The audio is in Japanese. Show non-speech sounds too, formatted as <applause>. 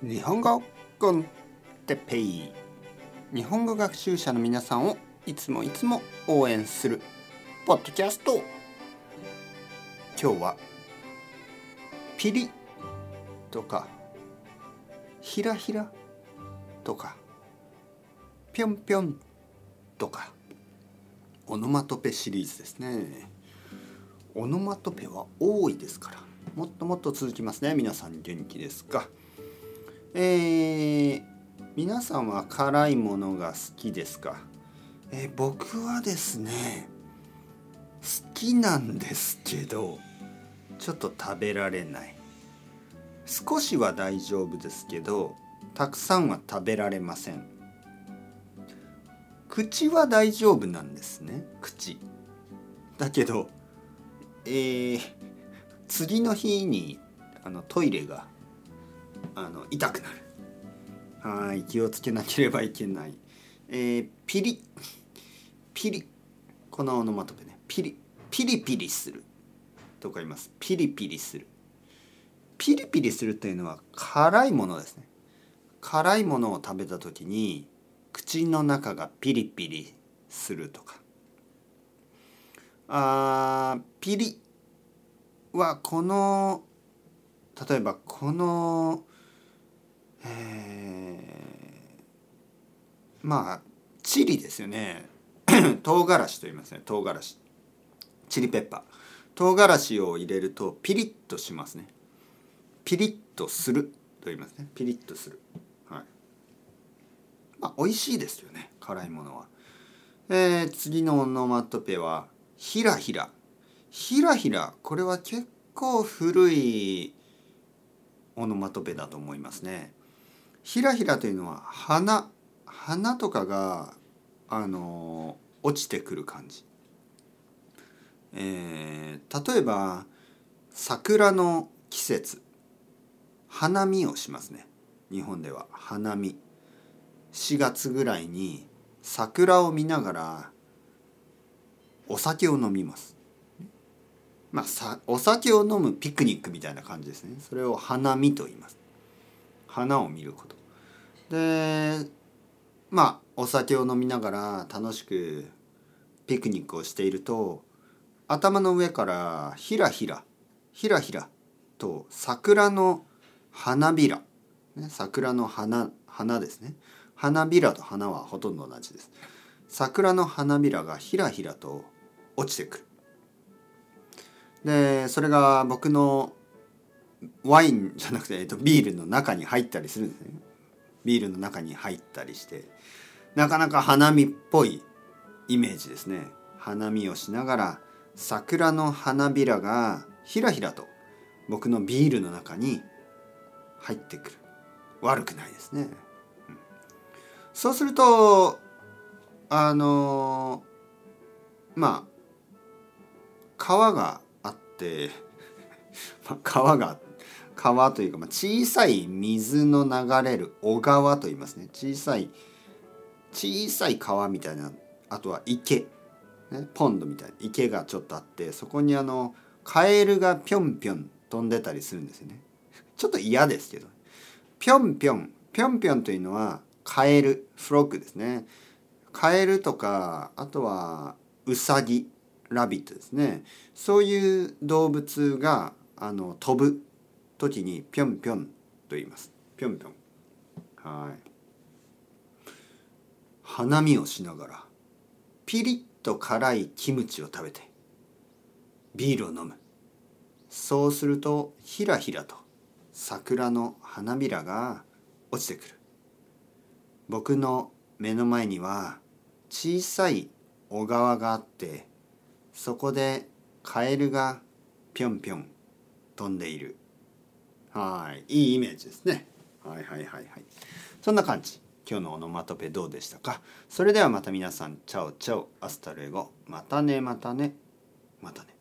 日本語コンテペイ日本語学習者の皆さんをいつもいつも応援するポッドキャスト。今日はピリとかひらひらとかぴょんぴょんとかオノマトペシリーズですね。オノマトペは多いですからもっともっと続きますね。皆さん元気ですか？えー、皆さんは辛いものが好きですか、えー、僕はですね好きなんですけどちょっと食べられない。少しは大丈夫ですけどたくさんは食べられません。口は大丈夫なんですね口。だけどえー、次の日にあのトイレがあの痛くなる。はい気をつけなければいけない。えー、ピリピリこのオノマトペね。ピリピリピリする。とか言います。ピリピリする。ピリピリするというのは辛いものですね。辛いものを食べた時に口の中がピリピリするとか。あピリはこの例えばこのえー、まあチリですよね。<clears throat> 唐辛子と言いますね。唐辛子。チリペッパー。唐辛子を入れるとピリッとしますね。ピリッとすると言いますね。ピリッとする。はい。まあ美味しいですよね。辛いものは。えー、次のオノマトペはひらひらひらひらこれは結構古いオノマトペだと思いますね。ひらひらというのは花花とかがあの落ちてくる感じ、えー、例えば桜の季節。花見をしますね。日本では。花見。4月ぐらいに桜を見ながらお酒を飲みます。まあさお酒を飲むピクニックみたいな感じですね。それを花見と言います。花を見ること。でまあお酒を飲みながら楽しくピクニックをしていると頭の上からひらひらひらひらと桜の花びら、ね、桜の花花ですね。花びらと花はほとんど同じです。桜の花びらがひらひらと落ちてくる。でそれが僕のワインじゃなくて、えっと、ビールの中に入ったりするんですね。ビールの中に入ったりして。なかなか花見っぽいイメージですね。花見をしながら桜の花びらがひらひらと僕のビールの中に入ってくる。悪くないですね、そうするとあのまあ川があって <laughs> 川があって川というか、まあ、小さい水の流れる小川と言いますね。小さい小さい川みたいなあとは池、ね、ポンドみたいな池がちょっとあってそこにあのカエルがぴょんぴょん飛んでたりするんですよね。ちょっと嫌ですけど。ぴょんぴょんぴょんぴょんというのはカエルフロッグですね。カエルとかあとはウサギラビットですね。そういう動物があの飛ぶ時にぴょんぴょんと言います。ぴょんぴょん。はい。花見をしながらピリッと辛いキムチを食べてビールを飲む。そうするとひらひらと桜の花びらが落ちてくる。僕の目の前には小さい小川があってそこでカエルがぴょんぴょん飛んでいる。はい。いいイメージですね。はいはいはいはい。そんな感じ。今日のオノマトペどうでしたか？それではまた皆さんチャオチャオ。 Hasta luego。またねまたね。またね。